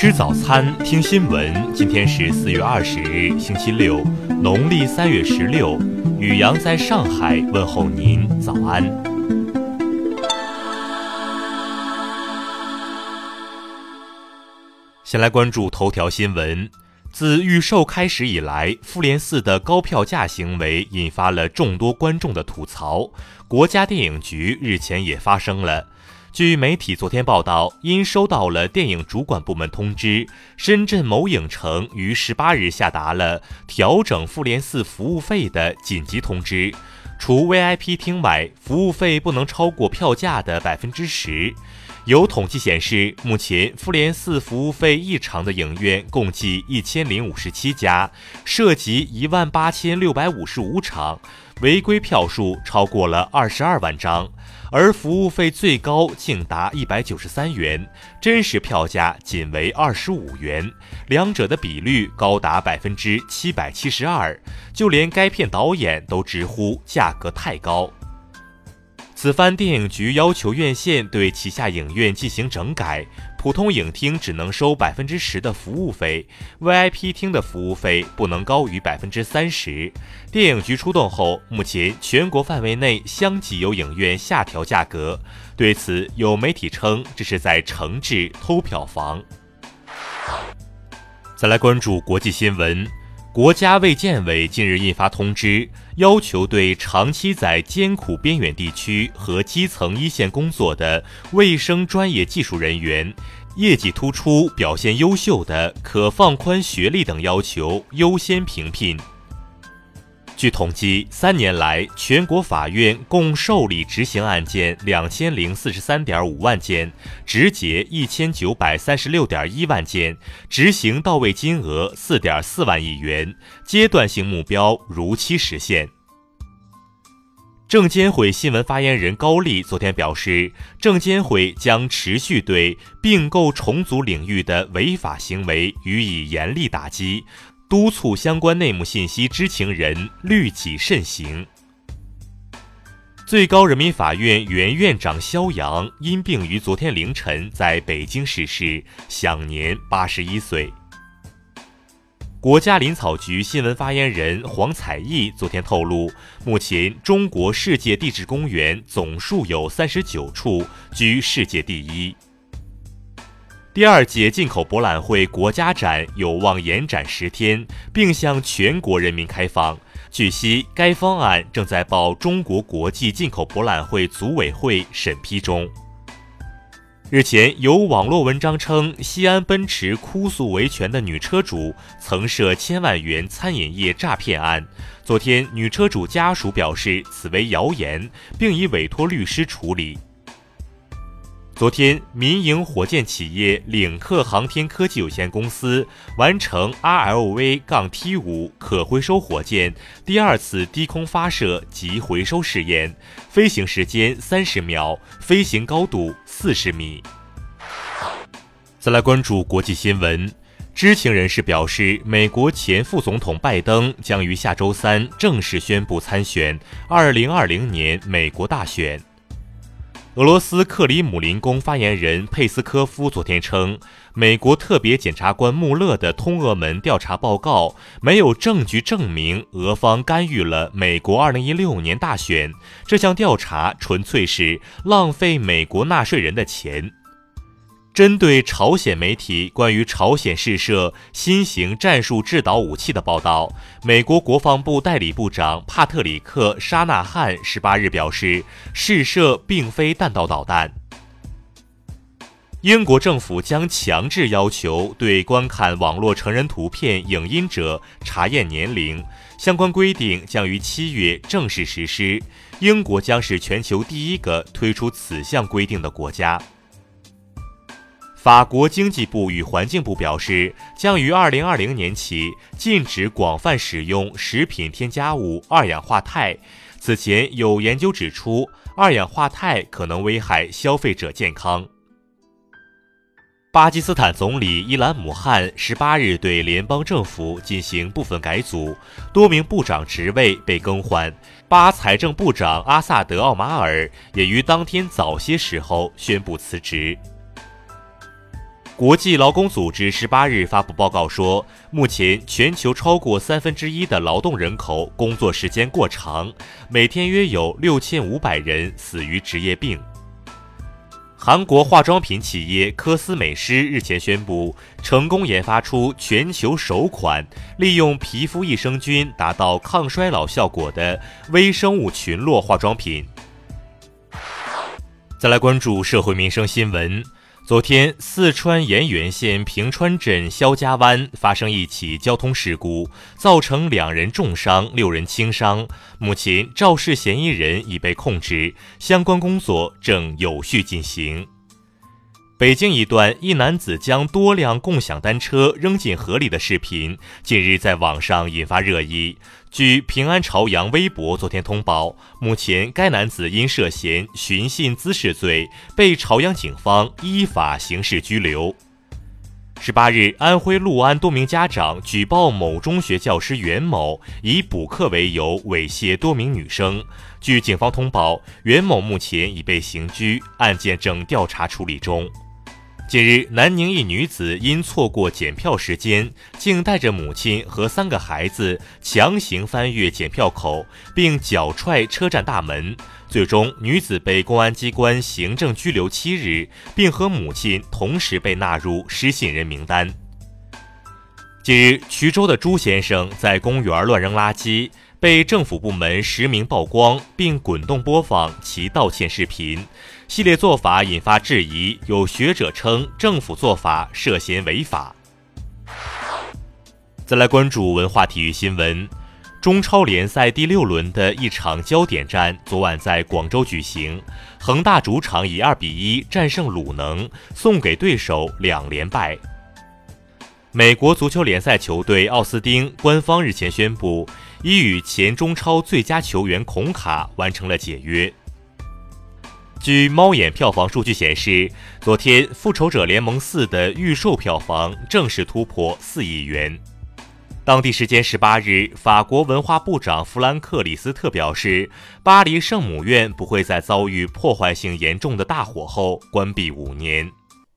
吃早餐，听新闻。今天是四月二十日，星期六，农历三月十六。雨阳在上海问候您，早安。先来关注头条新闻。自预售开始以来，复联四的高票价行为引发了众多观众的吐槽。国家电影局日前也发声了。据媒体昨天报道，因收到了电影主管部门通知，深圳某影城于十八日下达了调整复联四服务费的紧急通知，除 VIP 厅外，服务费不能超过票价的百分之十。有统计显示，目前复联四服务费异常的影院共计一千零五十七家，涉及一万八千六百五十五场，违规票数超过了二十二万张，而服务费最高竟达一百九十三元，真实票价仅为二十五元，两者的比率高达百分之七百七十二，就连该片导演都直呼价格太高。此番电影局要求院线对旗下影院进行整改，普通影厅只能收百分之十的服务费，VIP 厅的服务费不能高于百分之三十。电影局出动后，目前全国范围内相继有影院下调价格。对此，有媒体称这是在惩治偷票房。再来关注国际新闻。国家卫健委近日印发通知，要求对长期在艰苦边远地区和基层一线工作的卫生专业技术人员，业绩突出、表现优秀的，可放宽学历等要求，优先评聘。据统计，三年来，全国法院共受理执行案件两千零四十三点五万件，执结一千九百三十六点一万件，执行到位金额四点四万亿元，阶段性目标如期实现。证监会新闻发言人高丽昨天表示，证监会将持续对并购重组领域的违法行为予以严厉打击。督促相关内幕信息知情人律己慎行。最高人民法院原院长肖扬因病于昨天凌晨在北京逝世，享年八十一岁。国家林草局新闻发言人黄彩艺昨天透露，目前中国世界地质公园总数有三十九处，居世界第一。第二届进口博览会国家展有望延展十天，并向全国人民开放。据悉，该方案正在报中国国际进口博览会组委会审批中。日前，有网络文章称，西安奔驰哭诉维权的女车主曾涉千万元餐饮业诈骗案。昨天，女车主家属表示此为谣言，并已委托律师处理。昨天，民营火箭企业领克航天科技有限公司完成 RLV-T5 可回收火箭第二次低空发射及回收试验，飞行时间三十秒，飞行高度四十米。再来关注国际新闻，知情人士表示，美国前副总统拜登将于下周三正式宣布参选二零二零年美国大选。俄罗斯克里姆林宫发言人佩斯科夫昨天称，美国特别检察官穆勒的通俄门调查报告没有证据证明俄方干预了美国2016年大选，这项调查纯粹是浪费美国纳税人的钱。针对朝鲜媒体关于朝鲜试射新型战术制导武器的报道，美国国防部代理部长帕特里克·沙纳汉十八日表示，试射并非弹道导弹。英国政府将强制要求对观看网络成人图片影音者查验年龄，相关规定将于七月正式实施。英国将是全球第一个推出此项规定的国家。法国经济部与环境部表示，将于二零二零年起禁止广泛使用食品添加物二氧化钛。此前有研究指出，二氧化钛可能危害消费者健康。巴基斯坦总理伊兰姆汗十八日对联邦政府进行部分改组，多名部长职位被更换。巴财政部长阿萨德奥马尔也于当天早些时候宣布辞职。国际劳工组织十八日发布报告说，目前全球超过三分之一的劳动人口工作时间过长，每天约有六千五百人死于职业病。韩国化妆品企业科斯美诗日前宣布，成功研发出全球首款利用皮肤益生菌达到抗衰老效果的微生物群落化妆品。再来关注社会民生新闻。昨天，四川盐源县平川镇肖家湾发生一起交通事故，造成两人重伤、六人轻伤。目前，肇事嫌疑人已被控制，相关工作正有序进行。北京一段一男子将多辆共享单车扔进河里的视频，近日在网上引发热议。据平安朝阳微博昨天通报，目前该男子因涉嫌寻衅滋事罪，被朝阳警方依法刑事拘留。十八日，安徽六安多名家长举报某中学教师袁某以补课为由猥亵多名女生。据警方通报，袁某目前已被刑拘，案件正调查处理中。近日，南宁一女子因错过检票时间，竟带着母亲和三个孩子强行翻越检票口，并脚踹车站大门。最终，女子被公安机关行政拘留七日，并和母亲同时被纳入失信人名单。近日，衢州的朱先生在公园乱扔垃圾。被政府部门实名曝光，并滚动播放其道歉视频，系列做法引发质疑。有学者称政府做法涉嫌违法。再来关注文化体育新闻，中超联赛第六轮的一场焦点战昨晚在广州举行，恒大主场以二比一战胜鲁能，送给对手两连败。美国足球联赛球队奥斯丁官方日前宣布。已与前中超最佳球员孔卡完成了解约。据猫眼票房数据显示，昨天《复仇者联盟四》的预售票房正式突破四亿元。当地时间十八日，法国文化部长弗兰克里斯特表示，巴黎圣母院不会在遭遇破坏性严重的大火后关闭五年。